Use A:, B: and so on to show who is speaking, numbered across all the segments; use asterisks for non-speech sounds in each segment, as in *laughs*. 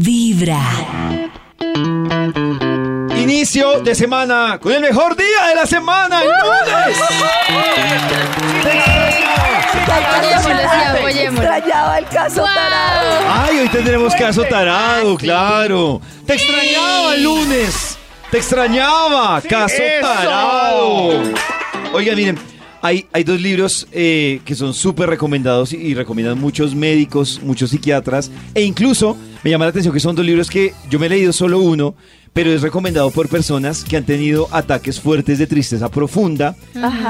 A: Vibra.
B: Inicio de semana con el mejor día de la semana, el lunes.
C: Extrañaba el caso tarado.
B: Ay, hoy tendremos caso tarado, claro. Te extrañaba el lunes. Te extrañaba, caso tarado. Oigan, miren, hay, hay dos libros eh, que son súper recomendados y, y recomiendan muchos médicos, muchos psiquiatras, e incluso me llama la atención que son dos libros que yo me he leído solo uno, pero es recomendado por personas que han tenido ataques fuertes de tristeza profunda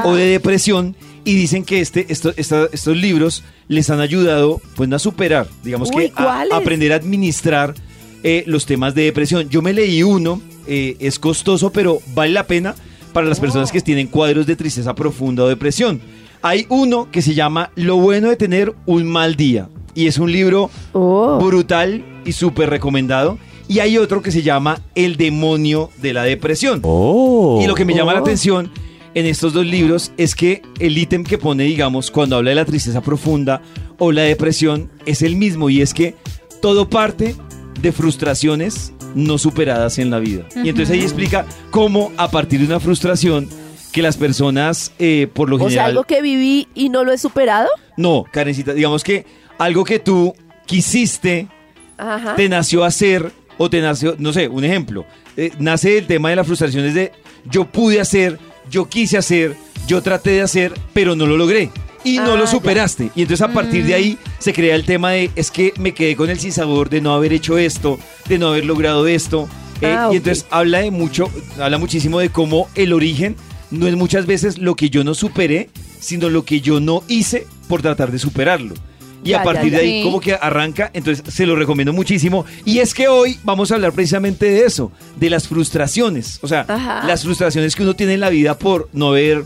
B: o de depresión y dicen que este, esto- esta- estos libros les han ayudado pues a superar, digamos
C: Uy,
B: que aprender a administrar eh, los temas de depresión. Yo me leí uno, eh, es costoso, pero vale la pena para las personas que tienen cuadros de tristeza profunda o depresión. Hay uno que se llama Lo bueno de tener un mal día y es un libro
C: Oh.
B: brutal y súper recomendado. Y hay otro que se llama El demonio de la depresión. Y lo que me llama la
C: Oh.
B: atención en estos dos libros es que el ítem que pone, digamos, cuando habla de la tristeza profunda o la depresión es el mismo y es que todo parte de frustraciones no superadas en la vida. Y entonces ahí explica cómo a partir de una frustración que las personas, eh, por lo
C: O sea,
B: general...
C: algo que viví y no lo he superado.
B: No, Karencita, digamos que algo que tú quisiste,
C: Ajá.
B: te nació hacer o te nació, no sé, un ejemplo, eh, nace el tema de la frustración es de yo pude hacer, yo quise hacer, yo traté de hacer, pero no lo logré. Y no
C: Ah,
B: lo
C: ya.
B: superaste. Y entonces a partir de ahí se crea el tema de es que me quedé con el sinsabor de no haber hecho esto, de no haber logrado esto. eh,
C: Ah,
B: Y entonces habla de mucho, habla muchísimo de cómo el origen no es muchas veces lo que yo no superé, sino lo que yo no hice por tratar de superarlo. Y a partir de ahí, como que arranca, entonces se lo recomiendo muchísimo. Y es que hoy vamos a hablar precisamente de eso, de las frustraciones. O sea,
C: Ajá.
B: las frustraciones que uno tiene en la vida por no haber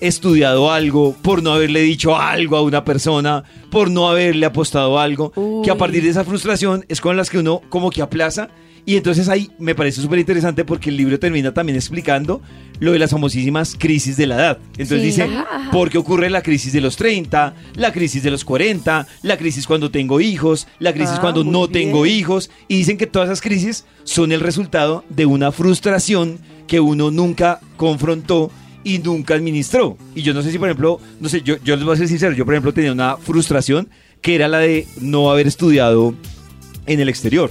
B: estudiado algo, por no haberle dicho algo a una persona, por no haberle apostado algo, que a partir de esa frustración es con las que uno como que aplaza. Y entonces ahí me parece súper interesante porque el libro termina también explicando lo de las famosísimas crisis de la edad. Entonces
D: Sí.
B: dice. ¿por qué ocurre la crisis de los 30, la crisis de los 40, la crisis cuando tengo hijos, la crisis
C: Ah,
B: cuando no
C: bien.
B: tengo hijos? Y dicen que todas esas crisis son el resultado de una frustración que uno nunca confrontó y nunca administró. Y yo no sé si, por ejemplo, no sé, yo, yo les voy a ser sincero, yo por ejemplo tenía una frustración que era la de no haber estudiado en el exterior.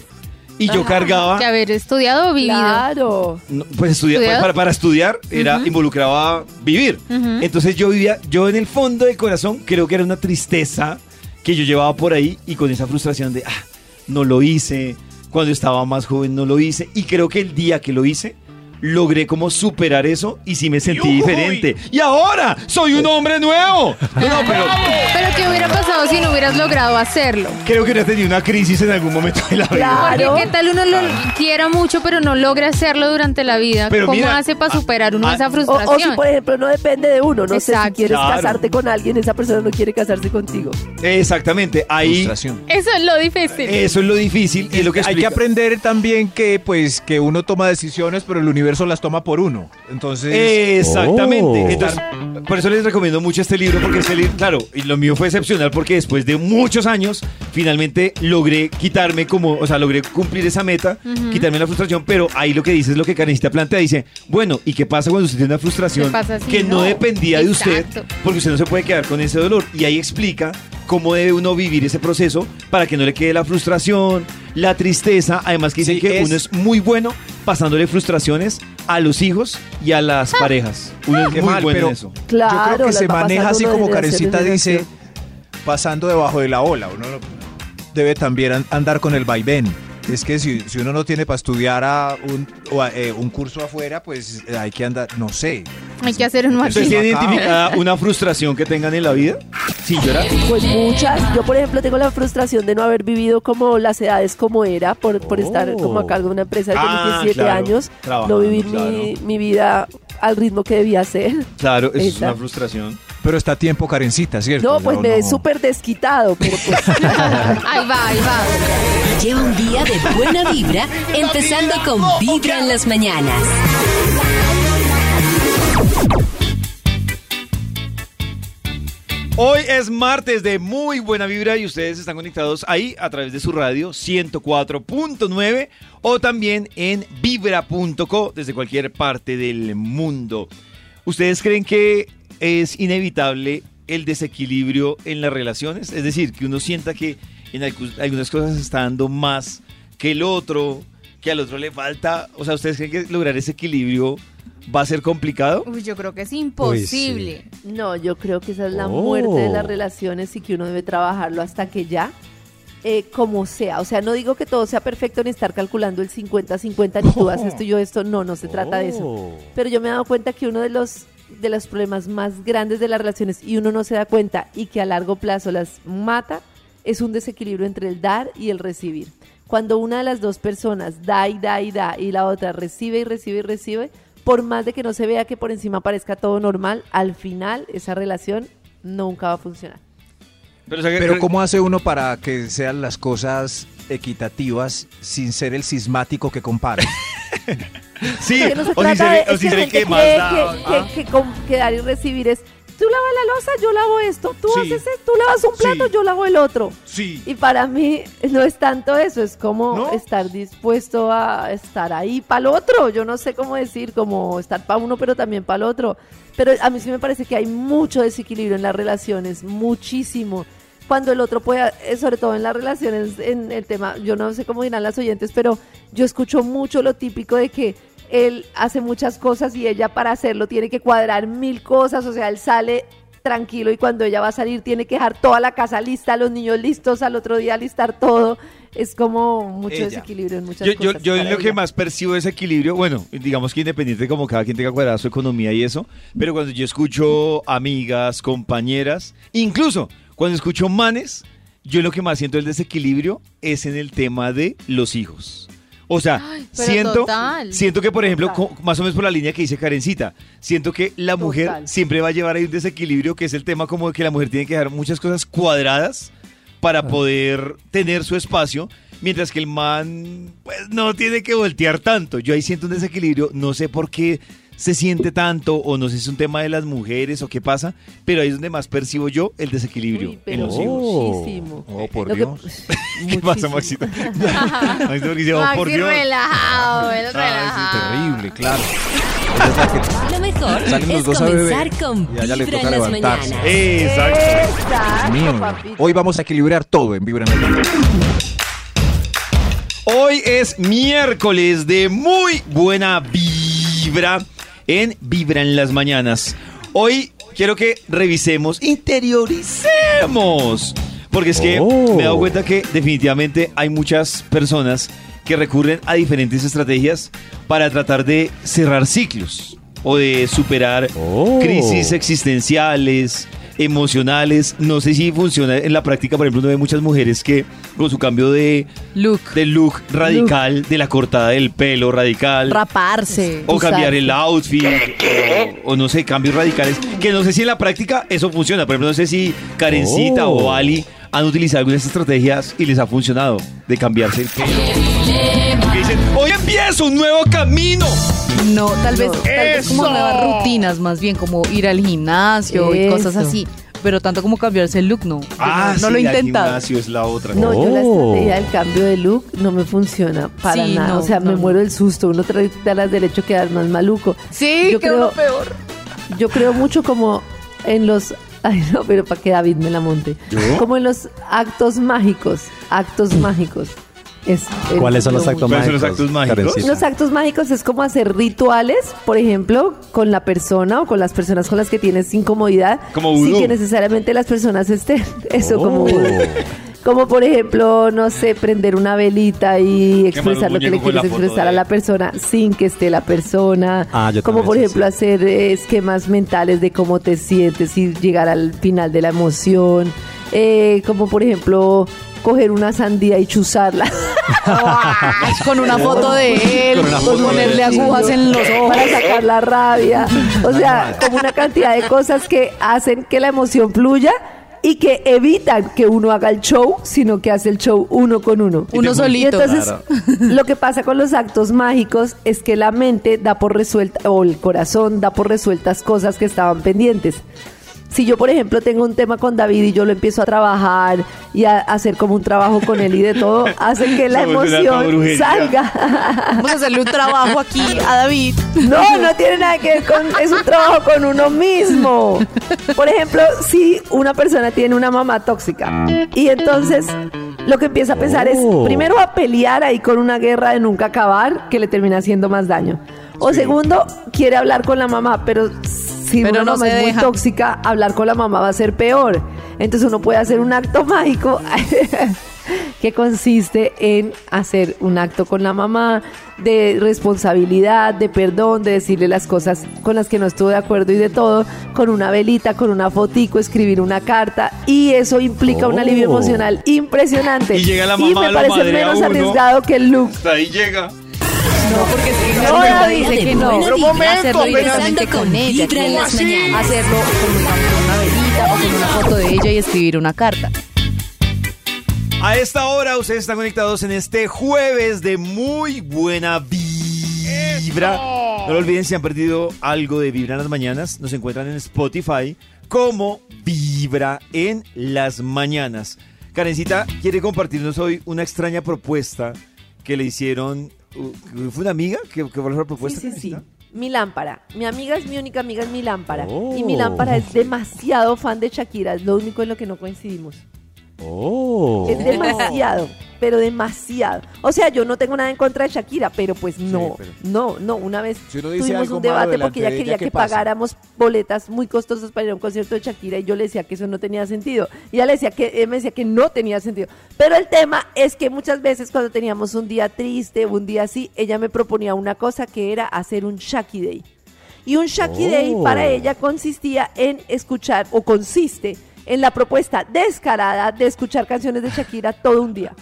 B: Y yo
C: Ajá.
B: cargaba...
D: De haber estudiado o vivido.
C: Claro.
B: No, pues estudiar,
D: ¿Estudiado?
B: para, para estudiar era involucraba vivir.
D: Ujú.
B: Entonces yo vivía, yo en el fondo del corazón creo que era una tristeza que yo llevaba por ahí y con esa frustración de, ah, no lo hice, cuando estaba más joven no lo hice y creo que el día que lo hice logré como superar eso y sí me sentí diferente. Y ahora soy un hombre nuevo. No, pero
D: Pero ¿qué hubiera pasado si no hubieras logrado hacerlo?
B: creo que hubiera tenido una crisis en algún momento de la vida.
C: Claro.
D: Porque qué tal uno lo quiera mucho pero no logra hacerlo durante la vida.
B: Pero
D: ¿Cómo
B: mira,
D: hace para
B: ah,
D: superar uno
B: ah,
D: esa
C: O,
D: frustración?
C: o si, por ejemplo, no depende de uno. No sé si
D: Exacto.
C: quieres
B: Claro.
C: casarte con alguien, esa persona no quiere casarse contigo.
B: Exactamente, ahí
E: Frustración.
D: Eso es lo difícil.
B: eso es lo difícil y es lo que
E: Hay que
B: explica-
E: aprender también que pues que uno toma decisiones, pero el universo las toma por uno. Entonces,
B: Exactamente.
F: Oh.
B: Entonces, por eso les recomiendo mucho este libro, porque este libro, claro, y lo mío fue excepcional porque después de muchos años, finalmente logré quitarme como, o sea, logré cumplir esa meta, quitarme la frustración, pero ahí lo que dice es lo que Karencita plantea, dice, bueno, ¿y qué pasa cuando usted tiene una frustración
D: ¿Qué pasa si
B: que no,
D: no?
B: dependía de usted? Porque usted no se puede quedar con ese dolor. Y ahí explica cómo debe uno vivir ese proceso para que no le quede la frustración, la tristeza. Además que dicen
E: Sí,
B: que
E: es-
B: uno es muy bueno pasándole frustraciones a los hijos y a las parejas. Uno es
E: Qué
B: muy
E: mal,
B: bueno
E: pero
B: en eso.
C: Claro.
E: yo creo que se maneja así como Karencita dice, pasando debajo de la ola. Uno debe también an- andar con el vaivén. Es que si, si uno no tiene para estudiar a un, o a, eh, un curso afuera, pues eh, hay que andar, no sé.
D: Hay que hacer un
B: ¿Ustedes
D: aquí.
B: tienen
E: Acá.
B: identificada una frustración que tengan en la vida? Sin llorar.
C: Pues muchas. Yo, por ejemplo, tengo la frustración de no haber vivido como las edades como era, por, por estar como a cargo de una empresa desde
B: Ah,
C: mis 17
B: claro.
C: años, no
B: Trabajando,
C: vivir mi,
B: claro.
C: mi vida al ritmo que debía ser.
B: Claro, eso es una frustración.
E: Pero está a tiempo, Karencita, ¿cierto?
C: No, pues me he
E: no.
C: súper desquitado, pero pues *laughs*
D: Ahí va, ahí va.
A: Lleva un día de buena vibra, empezando con Vibra en las mañanas.
B: Hoy es martes de muy buena vibra y ustedes están conectados ahí a través de su radio 104.9 o también en vibra.co desde cualquier parte del mundo. ¿Ustedes creen que es inevitable el desequilibrio en las relaciones? Es decir, que uno sienta que en algu- algunas cosas se está dando más que el otro, que al otro le falta. O sea, ¿ustedes creen que lograr ese equilibrio va a ser complicado?
D: Uy, yo creo que es imposible.
C: No, yo creo que esa es la
E: Oh.
C: muerte de las relaciones y que uno debe trabajarlo hasta que ya, eh, como sea. O sea, no digo que todo sea perfecto ni estar calculando el 50-50, ni tú haces *laughs* esto y yo esto. No, no se trata de eso.
E: Oh.
C: Pero yo me he dado cuenta que uno de los, de los problemas más grandes de las relaciones y uno no se da cuenta y que a largo plazo las mata es un desequilibrio entre el dar y el recibir. Cuando una de las dos personas da y da y da y la otra recibe y recibe y recibe, por más de que no se vea que por encima parezca todo normal, al final esa relación nunca va a funcionar.
B: Pero, o sea, que-
E: Pero ¿cómo hace uno para que sean las cosas equitativas sin ser el sismático que compara? *laughs*
B: Sí,
C: no se
B: o si se
C: de-
B: o si
C: que
B: se ah.
C: que- que con- que dar y recibir es, tú lavas la losa, yo lavo esto, tú
E: Sí.
C: haces esto, tú lavas un plato,
E: Sí.
C: yo lavo el otro.
E: Sí.
C: Y para mí no es tanto eso, es como
E: ¿No?
C: estar dispuesto a estar ahí para el otro. Yo no sé cómo decir, como estar para uno, pero también para el otro. Pero a mí sí me parece que hay mucho desequilibrio en las relaciones, muchísimo. Cuando el otro puede, eh, sobre todo en las relaciones, en el tema, yo no sé cómo dirán las oyentes, pero yo escucho mucho lo típico de que él hace muchas cosas y ella para hacerlo tiene que cuadrar mil cosas, o sea, él sale tranquilo y cuando ella va a salir tiene que dejar toda la casa lista, los niños listos, al otro día listar todo. Es como mucho
B: Ella.
C: desequilibrio en muchas
B: Yo, yo,
C: cosas.
B: yo
C: para
B: lo que
C: ella.
B: más percibo es equilibrio, bueno, digamos que independiente de como cada quien tenga cuadrada su economía y eso, pero cuando yo escucho amigas, compañeras, incluso cuando escucho manes, yo lo que más siento el desequilibrio es en el tema de los hijos. O sea, siento,
D: total.
B: siento que, por ejemplo,
C: Total.
B: más o menos por la línea que dice Karencita, siento que la mujer siempre va a llevar ahí un desequilibrio, que es el tema como de que la mujer tiene que dejar muchas cosas cuadradas para poder tener su espacio, mientras que el man pues no tiene que voltear tanto. Yo ahí siento un desequilibrio, no sé por qué se siente tanto o no sé si es un tema de las mujeres o qué pasa, pero ahí es donde más percibo yo el desequilibrio
C: Uy,
B: en
C: pero
B: los hijos.
C: muchísimo.
E: Oh, por
C: Lo que-
E: Dios. *laughs* *laughs*
B: ¿Qué pasa. Maxito? Maxito, *laughs* porque dice, oh,
D: Maxi
B: por Dios.
D: relajado,
B: Ay, sí,
D: relajado.
E: Terrible, claro. Es la que-
A: Lo mejor es
E: dos a beber
A: comenzar con Vibra
E: toca
A: en las
E: levantarse.
A: mañanas.
B: Exacto.
C: Exacto.
E: Hoy vamos a equilibrar todo en Vibra en el Mundo.
B: Hoy es miércoles de muy buena vibra en Vibra en las mañanas. Hoy quiero que revisemos, interioricemos. Porque es que
E: Oh.
B: me he dado cuenta que definitivamente hay muchas personas que recurren a diferentes estrategias para tratar de cerrar ciclos o de superar
E: Oh.
B: crisis existenciales, emocionales. No sé si funciona en la práctica, por ejemplo, uno ve muchas mujeres que con su cambio de
D: Look.
B: del look radical, de la cortada del pelo radical,
D: Raparse.
B: o cambiar el outfit, o, o no sé, cambios radicales, que no sé si en la práctica eso funciona. Por ejemplo, no sé si Karencita
E: Oh.
B: o Ali han utilizado algunas estrategias y les ha funcionado de cambiarse el pelo. Dicen, hoy empiezo un nuevo camino.
F: No, tal vez, tal vez como nuevas rutinas, más bien como ir al gimnasio y cosas
C: Eso.
F: así. Pero tanto como cambiarse el look, no. Yo no, no
B: sí,
F: lo he
B: al
F: intentado.
B: gimnasio es la otra.
C: No, yo la
E: Oh.
C: estrategia del cambio de look no me funciona para
F: Sí,
C: nada.
F: no,
C: o sea,
F: no,
C: me
F: no.
C: muero del susto. Uno trae las derecho quedar más maluco.
F: Sí,
C: Yo
F: que
C: creo-
F: uno peor.
C: Yo creo mucho como en los. Ay, no, pero para que David me la monte. Como en los actos mágicos. Actos mágicos. Es,
G: ¿Cuáles son los
C: lo
G: actos
B: ¿Cuáles son
G: mágicos?
B: los actos mágicos?
G: Karencita?
C: Los actos mágicos es como hacer rituales, por ejemplo, con la persona o con las personas con las que tienes incomodidad.
B: Como
C: Sin
B: vudú.
C: que necesariamente las personas estén. *laughs* Eso, como
G: Oh.
C: vudú. Como por ejemplo, no sé, prender una velita y expresar lo que le quieres expresar
B: de-
C: a la persona sin que esté la persona.
G: Ah, yo
C: como por ejemplo
G: sí.
C: hacer esquemas mentales de cómo te sientes y llegar al final de la emoción. Eh, como por ejemplo coger una sandía y chuzarla. *laughs*
F: Con una foto de él,
G: Con
F: ponerle agujas en los ojos.
C: para sacar la rabia. O sea, como una cantidad de cosas que hacen que la emoción fluya y que evitan que uno haga el show, sino que hace el show uno con uno.
F: Uno
C: Y
F: solito.
C: entonces, *laughs* lo que pasa con los actos mágicos es que la mente da por resuelta, o el corazón da por resueltas cosas que estaban pendientes. Si yo, por ejemplo, tengo un tema con David y yo lo empiezo a trabajar y a hacer como un trabajo con él y de todo, *laughs* hace que la emoción salga.
F: Vamos a hacerle un trabajo aquí a David.
C: No, no tiene nada que ver con, es un trabajo con uno mismo. Por ejemplo, si una persona tiene una mamá tóxica y entonces lo que empieza a pensar es, primero a pelear ahí con una guerra de nunca acabar que le termina haciendo más daño. O segundo, quiere hablar con la mamá, pero si
F: Pero
C: una
F: no
C: mamá es muy tóxica, hablar con la mamá va a ser peor. Entonces uno puede hacer un acto mágico *laughs* que consiste en hacer un acto con la mamá de responsabilidad, de perdón, de decirle las cosas con las que no estuvo de acuerdo y de todo, con una velita, con una fotico, escribir una carta y eso implica un alivio emocional impresionante.
B: Y llega la
C: Y
B: mamá,
C: me
B: lo
C: parece menos
B: uno.
C: arriesgado que el look.
B: Hasta ahí llega.
F: No, porque es que
C: No,
F: Carmen
C: David,
F: dice que no. Pero
A: vibra,
F: momento,
A: hacerlo con
D: ella,
A: en
D: que
A: las mañanas.
F: hacerlo con una, velita o con una foto de ella y escribir una carta.
B: A esta hora ustedes están conectados en este jueves de muy buena vibra. No lo olviden si han perdido algo de Vibra en las mañanas, nos encuentran en Spotify como Vibra en las mañanas. Karencita quiere compartirnos hoy una extraña propuesta que le hicieron. Uh, ¿Fue una amiga? ¿Qué, qué fue la propuesta?
C: Sí, sí, sí. Mi lámpara. Mi amiga es mi única amiga, es mi lámpara.
B: Oh.
C: Y mi lámpara es demasiado fan de Shakira. Es lo único en lo que no coincidimos.
B: Oh.
C: Es demasiado, pero demasiado. O sea, yo no tengo nada en contra de Shakira, pero pues no,
E: pero-
C: no, no. Una vez
E: Si
C: tuvimos un debate porque ella quería
E: ¿qué
C: que
E: pasa?
C: pagáramos boletas muy costosas para ir a un concierto de Shakira y yo le decía que eso no tenía sentido. Y ella le decía que, él me decía que no tenía sentido. Pero el tema es que muchas veces cuando teníamos un día triste, un día así, ella me proponía una cosa que era hacer un Shaki Day. Y un Shaki Day para ella consistía en escuchar, o consiste en la propuesta descarada de escuchar canciones de Shakira todo un día.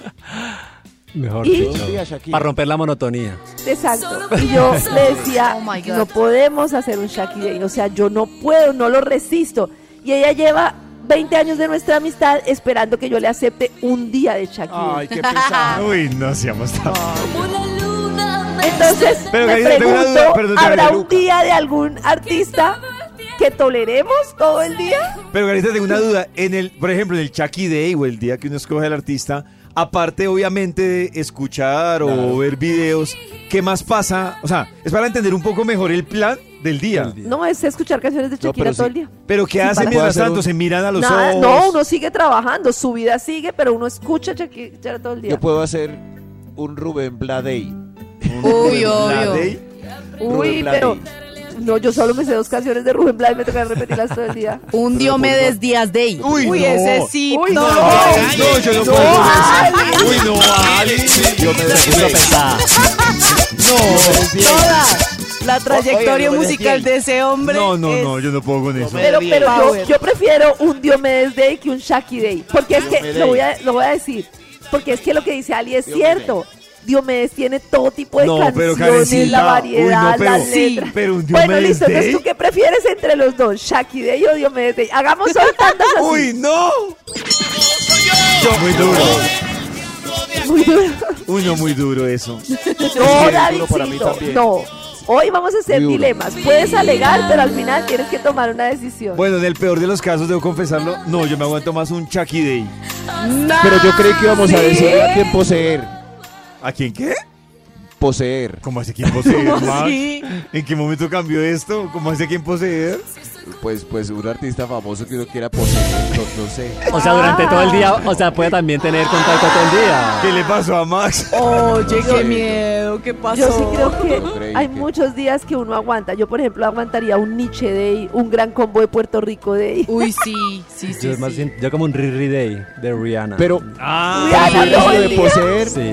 G: Mejor
C: Y-
E: Shakira.
G: Para romper la monotonía.
C: Exacto. Y yo le decía,
F: Oh
C: no podemos hacer un Shaki Day. O sea, yo no puedo, no lo resisto. Y ella lleva 20 años de nuestra amistad esperando que yo le acepte un día de Shaki Day.
E: Ay, qué pesado.
B: Uy, no seamos tan.
C: Entonces,
B: Pero,
C: me pregunto, ¿habrá un día de algún artista que toleremos todo el día?
B: Pero Carita, tengo una duda. En el, por ejemplo, en el Chucky Day o el día que uno escoge al artista, aparte obviamente de escuchar o ver videos, ¿qué más pasa? O sea, es para entender un poco mejor el plan del día.
C: No, es escuchar canciones de Shakira todo
E: sí.
C: el día.
B: Pero ¿qué
C: Sí,
B: hacen mientras tanto?
E: un-
B: Se miran a los
C: Nada,
B: ojos.
C: no, uno sigue trabajando, su vida sigue, pero uno escucha Shakira todo el día.
E: Yo puedo hacer un Rubén Bladey.
F: Uy,
B: La
F: obvio.
B: Day.
C: Uy,
E: Rubén Blades.
C: pero no, yo solo me sé dos canciones de Rubén Blades, me toca repetirlas todo el día. *laughs*
F: Un Diomedes Díaz Day.
B: Uy, no.
F: ese sí.
C: Uy,
F: no.
C: no.
B: No, yo no puedo eso. Uy, no, Ali.
E: Yo me
G: pesada.
F: Toda la trayectoria
E: Oye, no
F: musical de ese hombre.
B: No, no,
F: es-
B: no, yo no puedo con eso.
C: Pero, pero yo, yo prefiero un Diomedes Day que un Shaki Day. Porque es que, lo voy, a, lo voy a decir, porque es que lo que dice Ali es
E: Diomedes.
C: cierto. Diomedes tiene todo tipo de
B: No, pero
C: canciones,
B: Karencita,
C: la variedad,
B: uy, no, pero-
C: las
B: sí,
C: letras.
B: pero un
C: bueno, listo, entonces tú qué prefieres entre los dos, Shaki Day o Diomedes Day. Hagamos solo tantas así.
B: Uy, no. Muy duro.
C: Muy duro.
B: Uy, no, muy duro eso.
C: No,
E: duro para mí
C: Davidcito,
E: también.
C: no. Hoy vamos a hacer dilemas. Puedes alegar, pero al final tienes que tomar una decisión.
B: Bueno, en el peor de los casos, debo confesarlo, no, yo me aguanto más un Chucky Day.
E: Pero yo creí que íbamos a decirle a quién poseer.
B: ¿A quién qué?
E: Poseer.
B: ¿Cómo hace quién poseer,
F: ¿Cómo *laughs*
B: Max?
F: así?
B: ¿En qué momento cambió esto? ¿Cómo hace quién poseer?
E: Pues, pues un artista famoso que uno quiera poseer. No, no sé.
G: O sea, durante todo el día, o sea, puede también tener contacto todo el día.
B: ¿Qué le pasó a Max?
F: Oye, qué miedo, ¿qué pasó?
C: Yo sí creo que hay
E: que-
C: muchos días que uno aguanta. Yo, por ejemplo, aguantaría un Nietzsche Day, un gran combo de Puerto Rico Day.
F: Uy, sí, *laughs* sí, sí.
G: Yo, es más
F: sí.
G: bien- yo como un Riri Day de Rihanna.
E: Pero
B: Ah,
C: Rihanna el
E: de poseer,
G: Sí.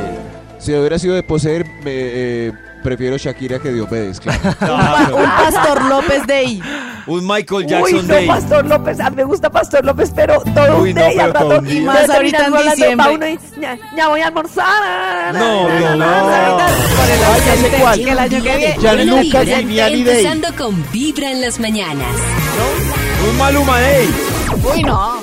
E: Si hubiera sido de poseer, me, eh, prefiero Shakira que Diomedes, claro. *laughs*
F: Un Pastor López Day.
B: un Michael
C: Uy,
B: Jackson
C: no,
B: Day.
C: Pastor López. A mí me gusta Pastor López, pero todo
B: Uy,
C: un
B: no,
C: day al rato.
F: Y más ahorita en diciembre.
C: pa' uno y, ya, ya voy a almorzar.
B: No, no, no.
F: Por el
E: ya
F: año que viene.
A: Buena vibra,
E: Viviani Day.
A: Empezando con Vibra en las mañanas.
B: Un Maluma Day.
F: Uy, no.